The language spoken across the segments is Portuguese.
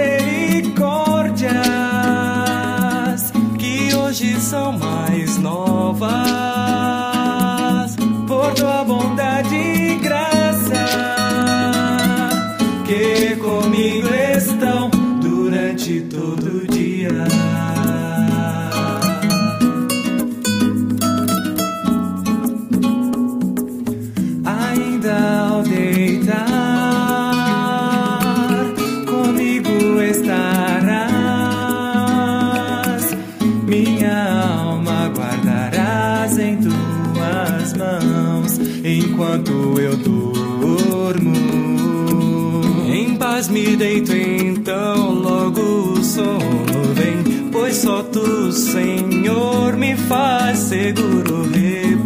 misericórdias que hoje são me deito, então logo o sono vem, pois só tu, Senhor, me faz seguro repousar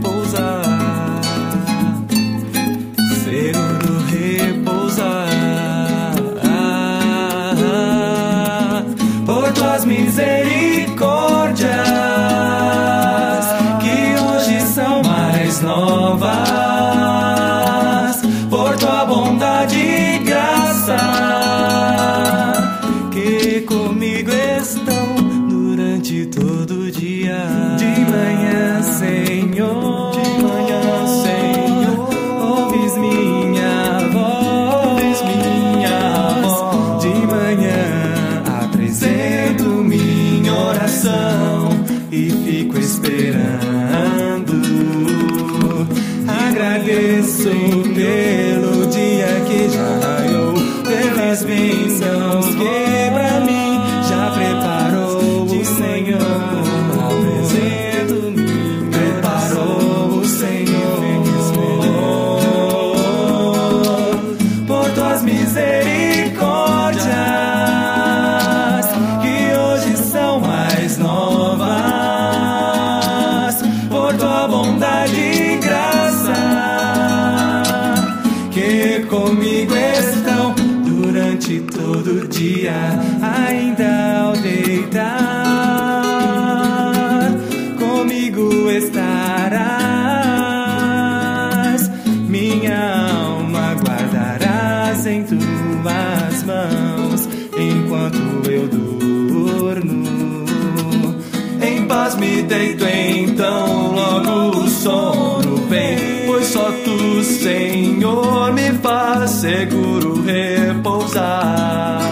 bondade e graça que comigo estão durante todo o dia ainda ao deitar comigo estarás minha alma guardarás em tuas mãos enquanto eu durmo. Em paz me deito, então logo sono vem, pois só tu, Senhor, me faz seguro repousar.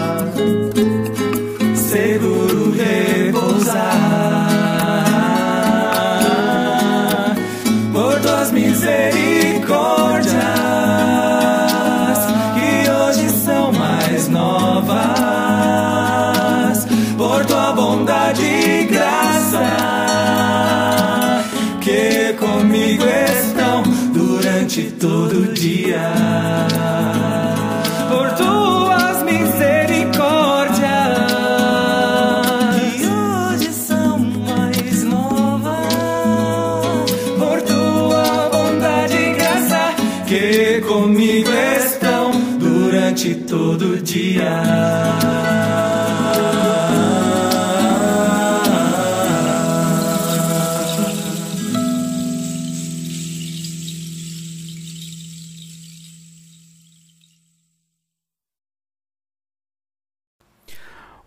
Durante todo dia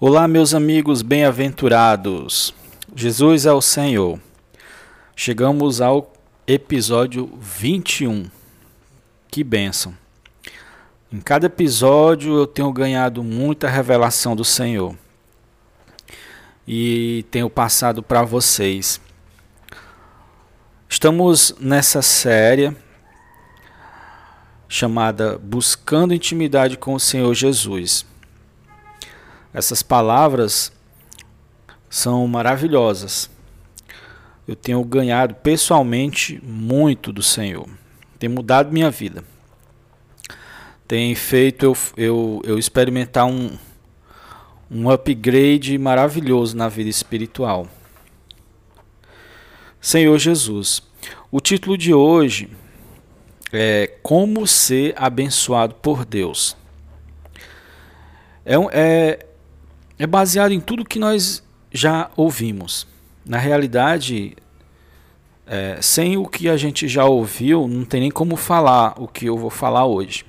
Olá, meus amigos bem-aventurados. Jesus é o Senhor. Chegamos ao episódio 21. Que bênção! Em cada episódio eu tenho ganhado muita revelação do Senhor e tenho passado para vocês. Estamos nessa série chamada Buscando Intimidade com o Senhor Jesus. Essas palavras são maravilhosas. Eu tenho ganhado pessoalmente muito do Senhor. Tem mudado minha vida. tem feito eu, eu, eu experimentar um, um upgrade maravilhoso na vida espiritual. Senhor Jesus, o título de hoje é Como ser abençoado por Deus. É, é, é baseado em tudo que nós já ouvimos. Na realidade, é, sem o que a gente já ouviu, não tem nem como falar o que eu vou falar hoje.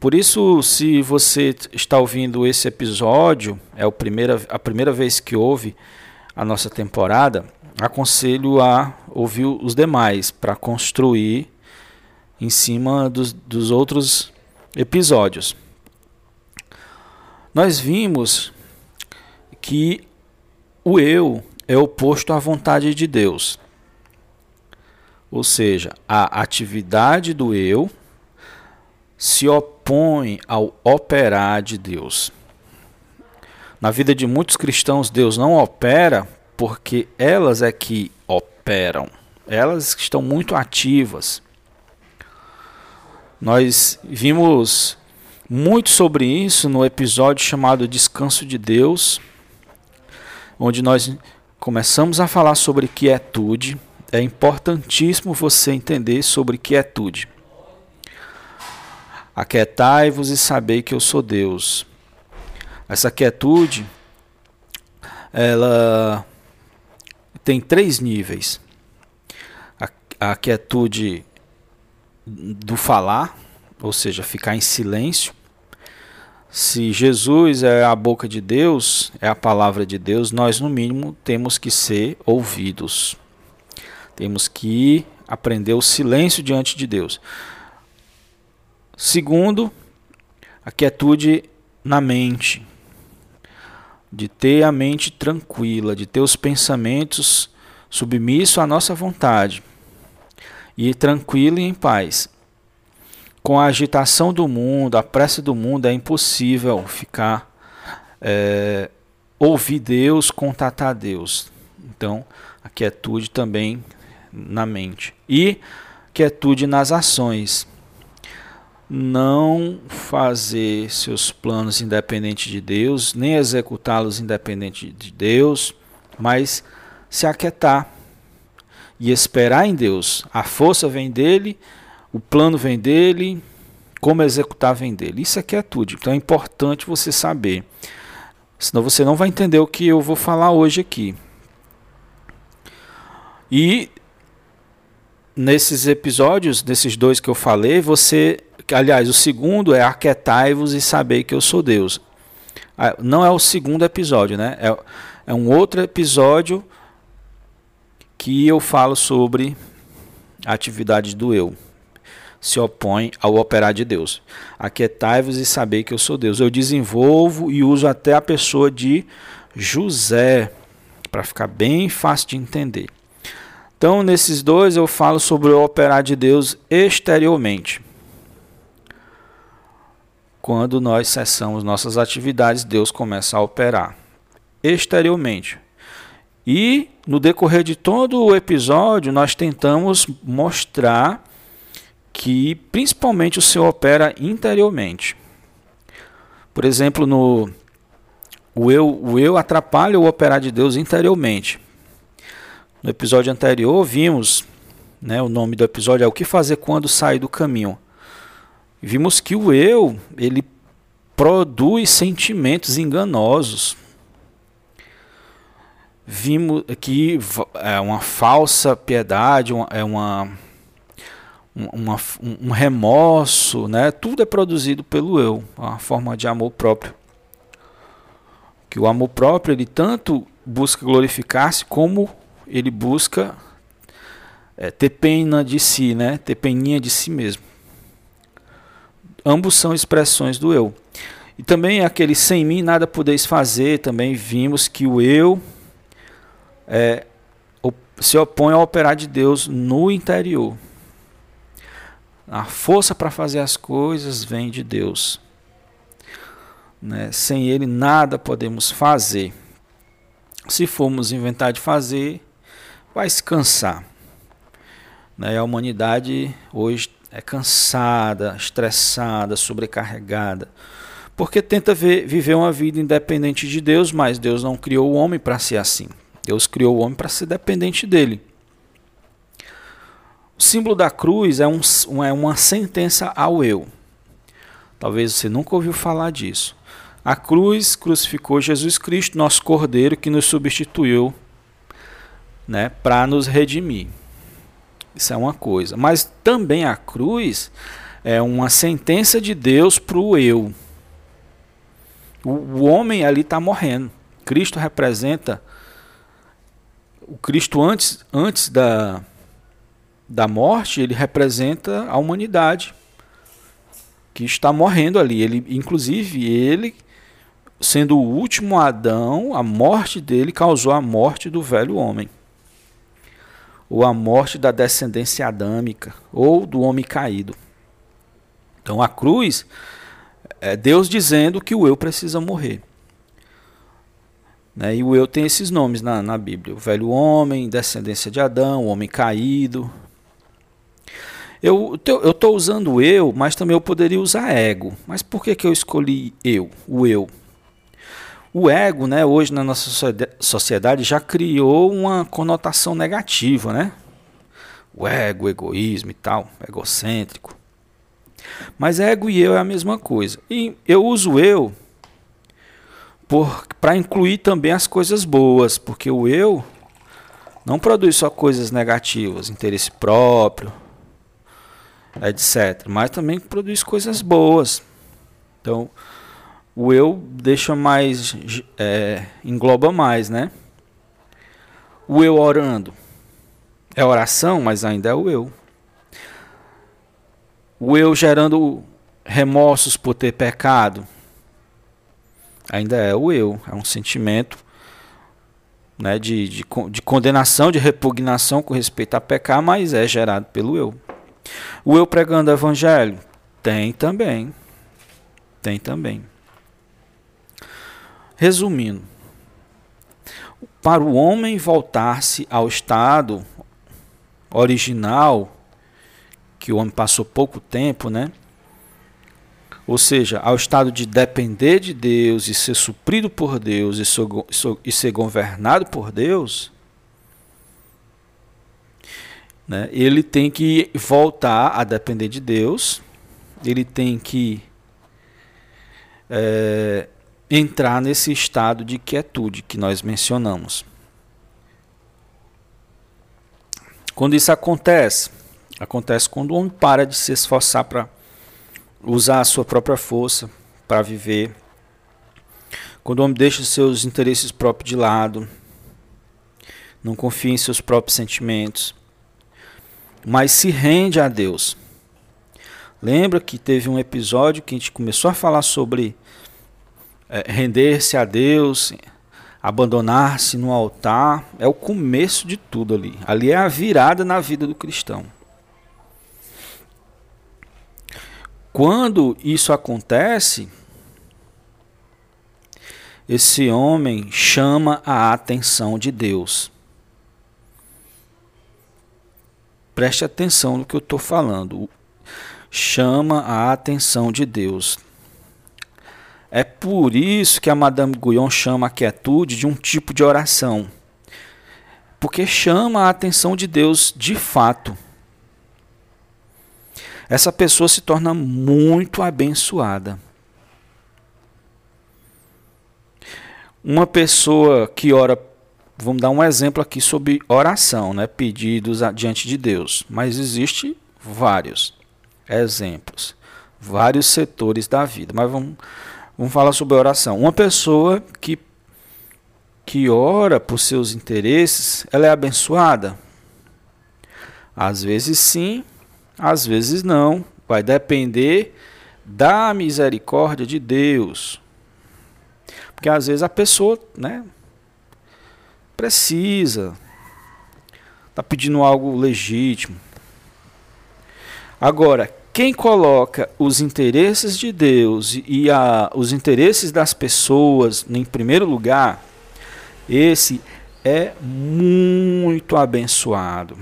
Por isso, se você está ouvindo esse episódio, é a primeira, a primeira vez que ouve a nossa temporada, aconselho a ouvir os demais para construir em cima dos, dos outros episódios. Nós vimos que o eu é oposto à vontade de Deus. Ou seja, a atividade do eu se opõe ao operar de Deus. Na vida de muitos cristãos, Deus não opera porque elas é que operam. Elas estão muito ativas. Nós vimos muito sobre isso no episódio chamado Descanso de Deus, onde nós começamos a falar sobre quietude. É importantíssimo você entender sobre quietude. Aquietai-vos e sabei que eu sou Deus. Essa quietude, ela tem três níveis. A, a quietude do falar, ou seja, ficar em silêncio. Se Jesus é a boca de Deus, é a palavra de Deus, nós no mínimo temos que ser ouvidos. Temos que aprender o silêncio diante de Deus. Segundo, a quietude na mente, de ter a mente tranquila, de ter os pensamentos submissos à nossa vontade e tranquilo e em paz. Com a agitação do mundo, a pressa do mundo, é impossível ficar, é, ouvir Deus, contatar Deus. Então, a quietude também na mente. E quietude nas ações não fazer seus planos independente de Deus, nem executá-los independente de Deus, mas se aquietar e esperar em Deus. A força vem dele, o plano vem dele, como executar vem dele. Isso é quietude. Então é importante você saber. Senão você não vai entender o que eu vou falar hoje aqui. E nesses episódios, nesses dois que eu falei, você aliás, o segundo é Aquietai-vos e sabei que eu sou Deus. Ah, não é o segundo episódio, né? É, é um outro episódio que eu falo sobre a atividade do eu. Se opõe ao operar de Deus. Aquietai-vos e sabei que eu sou Deus. Eu desenvolvo e uso até a pessoa de José, para ficar bem fácil de entender. Então, nesses dois, eu falo sobre o operar de Deus exteriormente. Quando nós cessamos nossas atividades, Deus começa a operar exteriormente. E no decorrer de todo o episódio, nós tentamos mostrar que principalmente o Senhor opera interiormente. Por exemplo, no o eu, o eu atrapalha o operar de Deus interiormente. No episódio anterior vimos, né, o nome do episódio é o que fazer quando sair do caminho vimos que o eu, ele produz sentimentos enganosos. Vimos que é uma falsa piedade, é uma, uma, um remorso, né? tudo é produzido pelo eu, uma forma de amor próprio. Que o amor próprio ele tanto busca glorificar-se como ele busca é, ter pena de si, né? ter peninha de si mesmo. Ambos são expressões do eu. E também aquele sem mim nada podeis fazer, também vimos que o eu é, se opõe ao operar de Deus no interior. A força para fazer as coisas vem de Deus. Né? Sem Ele nada podemos fazer. Se formos inventar de fazer, vai se cansar. Né? A humanidade hoje é cansada, estressada, sobrecarregada, porque tenta ver, viver uma vida independente de Deus, mas Deus não criou o homem para ser assim. Deus criou o homem para ser dependente dele. O símbolo da cruz é, um, é uma sentença ao eu. Talvez você nunca ouviu falar disso. A cruz crucificou Jesus Cristo, nosso Cordeiro, que nos substituiu né, para nos redimir. Isso é uma coisa. Mas também a cruz é uma sentença de Deus para o eu. O homem ali está morrendo. Cristo representa o Cristo antes, antes da, da morte, ele representa a humanidade que está morrendo ali. Ele, inclusive, ele, sendo o último Adão, a morte dele causou a morte do velho homem. Ou a morte da descendência adâmica, ou do homem caído. Então a cruz é Deus dizendo que o eu precisa morrer. Né? E o eu tem esses nomes na, na Bíblia: o velho homem, descendência de Adão, o homem caído. Eu estou usando eu, mas também eu poderia usar ego. Mas por que, que eu escolhi eu, o eu? O ego, né, hoje na nossa sociedade já criou uma conotação negativa, né? O ego, o egoísmo e tal, egocêntrico. Mas ego e eu é a mesma coisa. E eu uso eu para incluir também as coisas boas, porque o eu não produz só coisas negativas, interesse próprio, etc. Mas também produz coisas boas. Então, o eu deixa mais, é, engloba mais, né? O eu orando é oração, mas ainda é o eu. O eu gerando remorsos por ter pecado ainda é o eu, é um sentimento né, de, de, de condenação, de repugnação com respeito a pecar, mas é gerado pelo eu. O eu pregando o evangelho? Tem também. Tem também. Resumindo, para o homem voltar-se ao estado original, que o homem passou pouco tempo, né? Ou seja, ao estado de depender de Deus e ser suprido por Deus e, e ser governado por Deus, né, ele tem que voltar a depender de Deus, ele tem que é, entrar nesse estado de quietude que nós mencionamos. Quando isso acontece, acontece quando o homem para de se esforçar para usar a sua própria força para viver. Quando o homem deixa os seus interesses próprios de lado, não confia em seus próprios sentimentos, mas se rende a Deus. Lembra que teve um episódio que a gente começou a falar sobre é, render-se a Deus, abandonar-se no altar, é o começo de tudo ali. Ali é a virada na vida do cristão. Quando isso acontece, esse homem chama a atenção de Deus. Preste atenção no que eu estou falando. Chama a atenção de Deus. É por isso que a Madame Guyon chama a quietude de um tipo de oração. Porque chama a atenção de Deus de fato essa pessoa se torna muito abençoada. Uma pessoa que ora, vamos dar um exemplo aqui sobre oração, né? pedidos diante de Deus, mas existe vários exemplos, vários setores da vida, mas vamos, vamos falar sobre oração. Uma pessoa que que ora por seus interesses, ela é abençoada? Às vezes sim, às vezes não. Vai depender da misericórdia de Deus. Porque às vezes a pessoa, né, precisa está pedindo algo legítimo. Agora, quem coloca os interesses de Deus e a, os interesses das pessoas em primeiro lugar, esse é muito abençoado.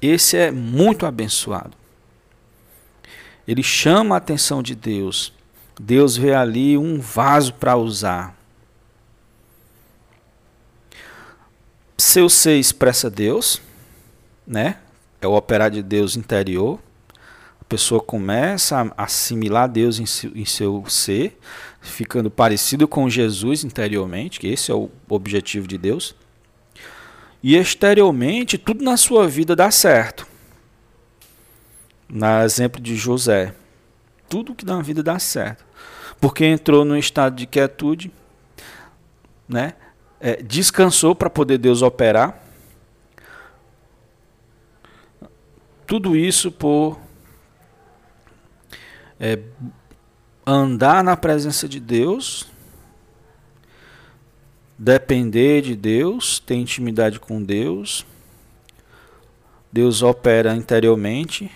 Esse é muito abençoado. ele chama a atenção de Deus. Deus vê ali um vaso para usar. Seu ser expressa Deus, né? É o operar de Deus interior. A pessoa começa a assimilar Deus em seu, em seu ser, ficando parecido com Jesus interiormente, que esse é o objetivo de Deus. E exteriormente, tudo na sua vida dá certo. Na exemplo de José, tudo que na vida dá certo. Porque entrou num estado de quietude, né? É, descansou para poder Deus operar. Tudo isso por é, andar na presença de Deus, depender de Deus, ter intimidade com Deus. Deus opera interiormente,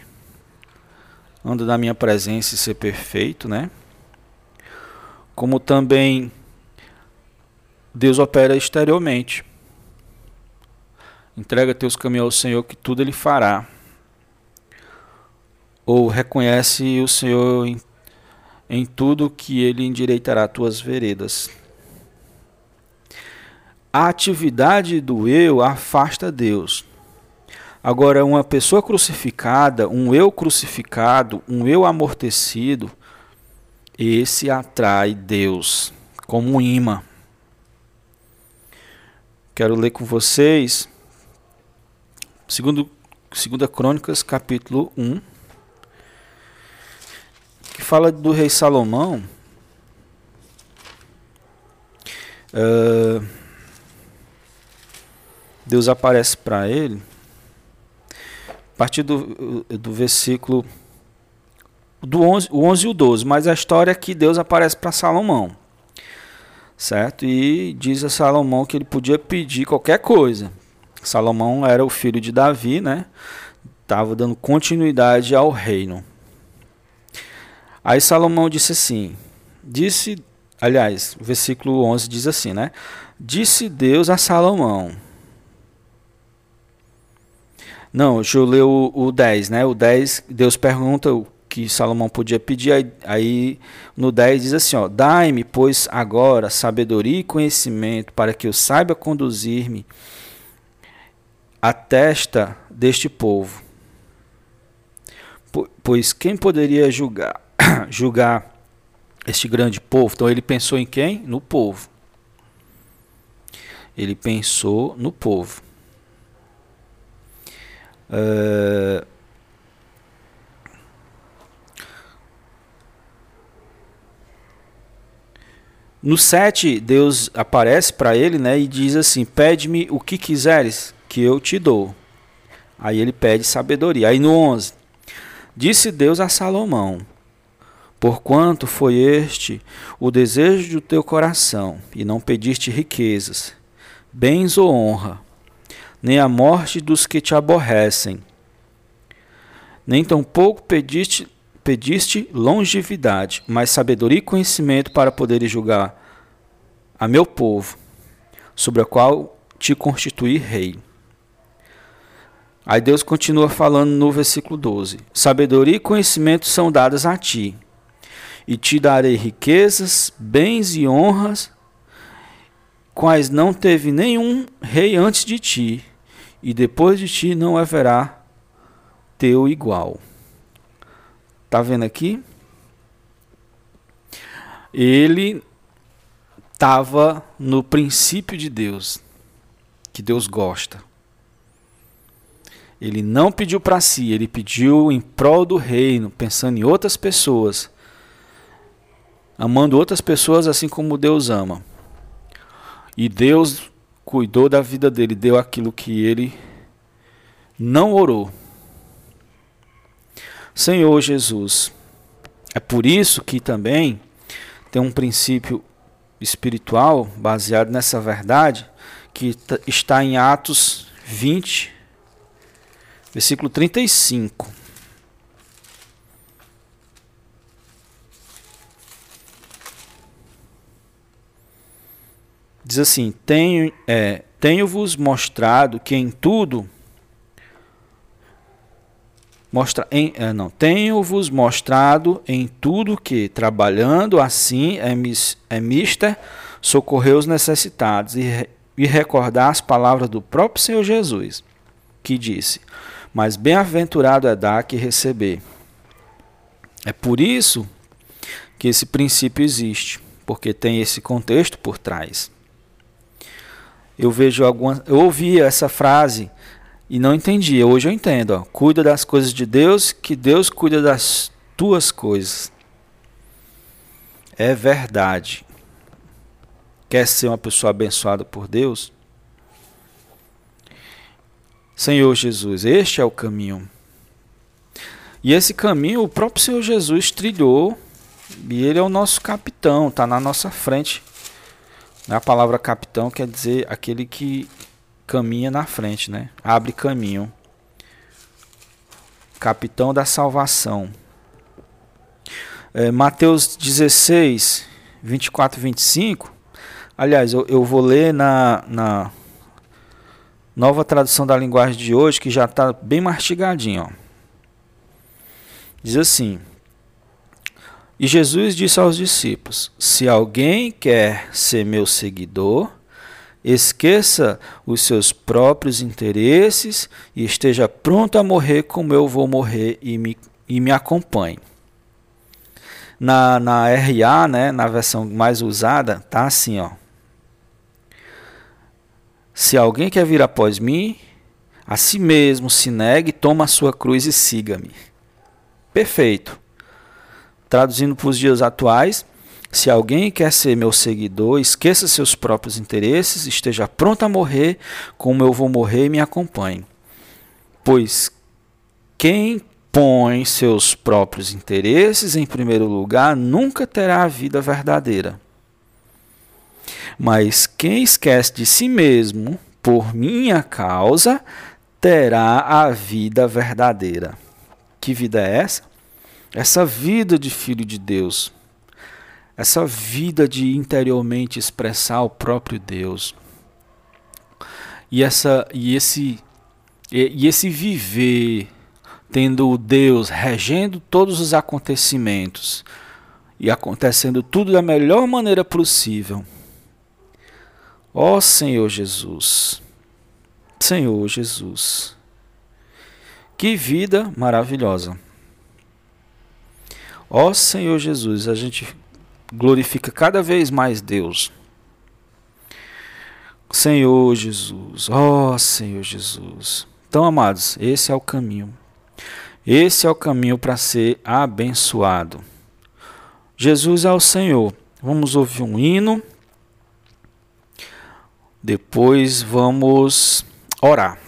anda na minha presença e ser perfeito, né? Como também Deus opera exteriormente. Entrega teus caminhos ao Senhor que tudo ele fará. Ou reconhece o Senhor em, em tudo que ele endireitará tuas veredas. A atividade do eu afasta Deus. Agora, uma pessoa crucificada, um eu crucificado, um eu amortecido, esse atrai Deus como um imã. Quero ler com vocês segundo, segunda Crônicas, capítulo 1, que fala do rei Salomão. Uh, Deus aparece para ele, a partir do, do versículo do 11, o 11 e o 12, mas a história é que Deus aparece para Salomão, certo? E diz a Salomão que ele podia pedir qualquer coisa. Salomão era o filho de Davi, né? Estava dando continuidade ao reino. Aí Salomão disse assim: Disse, aliás, o versículo 11 diz assim, né? Disse Deus a Salomão: não, deixa eu ler o, o 10, né? O 10, Deus pergunta que Salomão podia pedir, aí, aí no 10 diz assim, ó, Dai-me, pois, agora sabedoria e conhecimento, para que eu saiba conduzir-me à testa deste povo. Pois quem poderia julgar, julgar este grande povo? Então ele pensou em quem? No povo. Ele pensou no povo. Uh, no 7, Deus aparece para ele né, e diz assim: Pede-me o que quiseres, que eu te dou. Aí ele pede sabedoria. Aí no 11, disse Deus a Salomão: Porquanto foi este o desejo do teu coração, e não pediste riquezas, bens ou honra, nem a morte dos que te aborrecem. Nem tampouco pediste, pediste longevidade, mas sabedoria e conhecimento para poderes julgar a meu povo, sobre a qual te constituí rei. Aí Deus continua falando no versículo 12: Sabedoria e conhecimento são dadas a ti, e te darei riquezas, bens e honras, quais não teve nenhum rei antes de ti, e depois de ti não haverá teu igual. Tá vendo aqui? Ele estava no princípio de Deus, que Deus gosta. Ele não pediu para si, ele pediu em prol do reino, pensando em outras pessoas, amando outras pessoas assim como Deus ama. E Deus cuidou da vida dele, deu aquilo que ele não orou. Senhor Jesus, é por isso que também tem um princípio espiritual baseado nessa verdade que está em Atos 20, versículo 35. Diz assim: Tenho, é, tenho-vos mostrado que em tudo mostra em, é, não, tenho-vos mostrado em tudo que, trabalhando assim, é, mis, é mister socorrer os necessitados e, e recordar as palavras do próprio Senhor Jesus, que disse: Mas bem-aventurado é dar que receber. É por isso que esse princípio existe, porque tem esse contexto por trás. Eu vejo algumas, eu ouvi essa frase e não entendia. Hoje eu entendo. Ó. Cuida das coisas de Deus, que Deus cuida das tuas coisas. É verdade. Quer ser uma pessoa abençoada por Deus? Senhor Jesus, este é o caminho. E esse caminho o próprio Senhor Jesus trilhou, e ele é o nosso capitão, está na nossa frente. A palavra capitão quer dizer aquele que caminha na frente, né? Abre caminho. Capitão da salvação. É, Mateus 16, 24 e 25. Aliás, eu, eu vou ler na, na nova tradução da linguagem de hoje, que já está bem mastigadinho. Ó. Diz assim: E Jesus disse aos discípulos: Se alguém quer ser meu seguidor, esqueça os seus próprios interesses e esteja pronto a morrer como eu vou morrer e me, e me acompanhe. Na, na RA, né, na versão mais usada, tá assim, ó. Se alguém quer vir após mim, a si mesmo se negue, toma a sua cruz e siga-me. Perfeito. Traduzindo para os dias atuais, se alguém quer ser meu seguidor, esqueça seus próprios interesses, esteja pronto a morrer, como eu vou morrer e me acompanhe. Pois quem põe seus próprios interesses em primeiro lugar nunca terá a vida verdadeira. Mas quem esquece de si mesmo por minha causa terá a vida verdadeira. Que vida é essa? Essa vida de filho de Deus essa vida de interiormente expressar o próprio Deus. E essa e esse e, e esse viver tendo o Deus regendo todos os acontecimentos e acontecendo tudo da melhor maneira possível. Ó Senhor Jesus. Senhor Jesus. Que vida maravilhosa. Ó Senhor Jesus, a gente glorifica cada vez mais Deus. Senhor Jesus, ó oh, Senhor Jesus. Então, amados, esse é o caminho. Esse é o caminho para ser abençoado. Jesus é o Senhor. Vamos ouvir um hino. Depois vamos orar.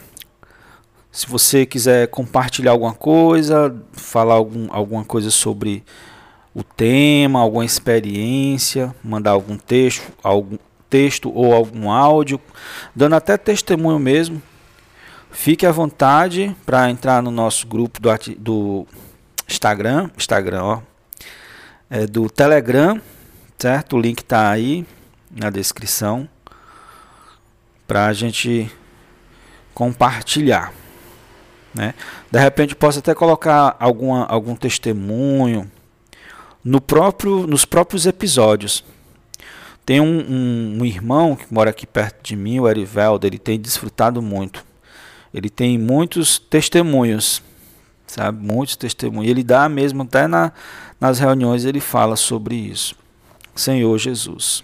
Se você quiser compartilhar alguma coisa, falar algum, alguma coisa sobre o tema, alguma experiência, mandar algum texto, algum texto ou algum áudio, dando até testemunho mesmo. Fique à vontade para entrar no nosso grupo do, do Instagram, Instagram, ó, é, do Telegram, certo? O link está aí na descrição para a gente compartilhar. Né? De repente posso até colocar alguma, algum testemunho, no próprio, nos próprios episódios. Tem um, um, um, irmão que mora aqui perto de mim, o Eriveldo, ele tem desfrutado muito. Ele tem muitos testemunhos, sabe? Muitos testemunhos. Ele dá mesmo, até na, nas reuniões, ele fala sobre isso. Senhor Jesus.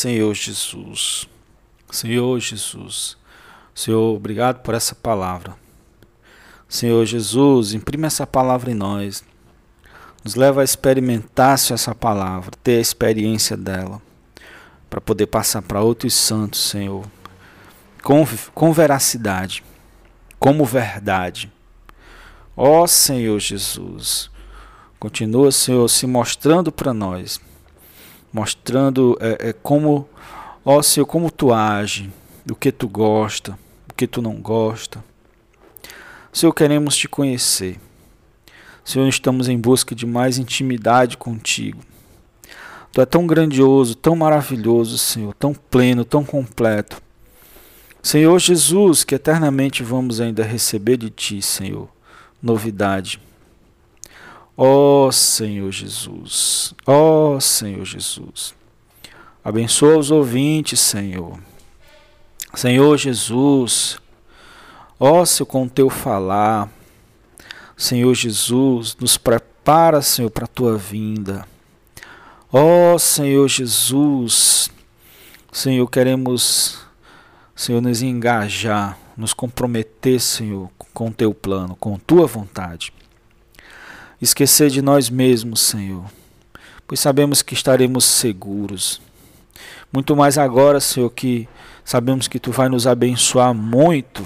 Senhor Jesus, Senhor Jesus, Senhor, obrigado por essa palavra. Senhor Jesus, imprime essa palavra em nós. Nos leva a experimentar essa palavra, ter a experiência dela, para poder passar para outros santos, Senhor, com, com veracidade, como verdade. Ó Senhor Jesus, continua, Senhor, se mostrando para nós mostrando é, é, como, ó Senhor, como tu age, o que tu gosta, o que tu não gosta. Senhor, queremos te conhecer. Senhor, estamos em busca de mais intimidade contigo. Tu é tão grandioso, tão maravilhoso, Senhor, tão pleno, tão completo. Senhor Jesus, que eternamente vamos ainda receber de ti, Senhor, novidade. Ó oh, Senhor Jesus, ó oh, Senhor Jesus, abençoa os ouvintes, Senhor. Senhor Jesus, ó oh, Senhor, com o teu falar, Senhor Jesus, nos prepara, Senhor, para a tua vinda. Ó Senhor Jesus, Senhor, queremos, Senhor, nos engajar, nos comprometer, Senhor, com o teu plano, com tua vontade esquecer de nós mesmos, Senhor, pois sabemos que estaremos seguros. Muito mais agora, Senhor, que sabemos que Tu vai nos abençoar muito.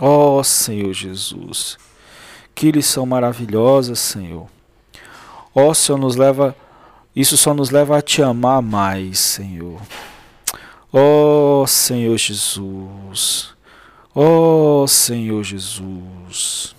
Ó oh, Senhor Jesus, que lição maravilhosa, Senhor. Ó oh, Senhor, nos leva Isso só nos leva a te amar mais, Senhor. Ó oh, Senhor Jesus. Ó oh, Senhor Jesus.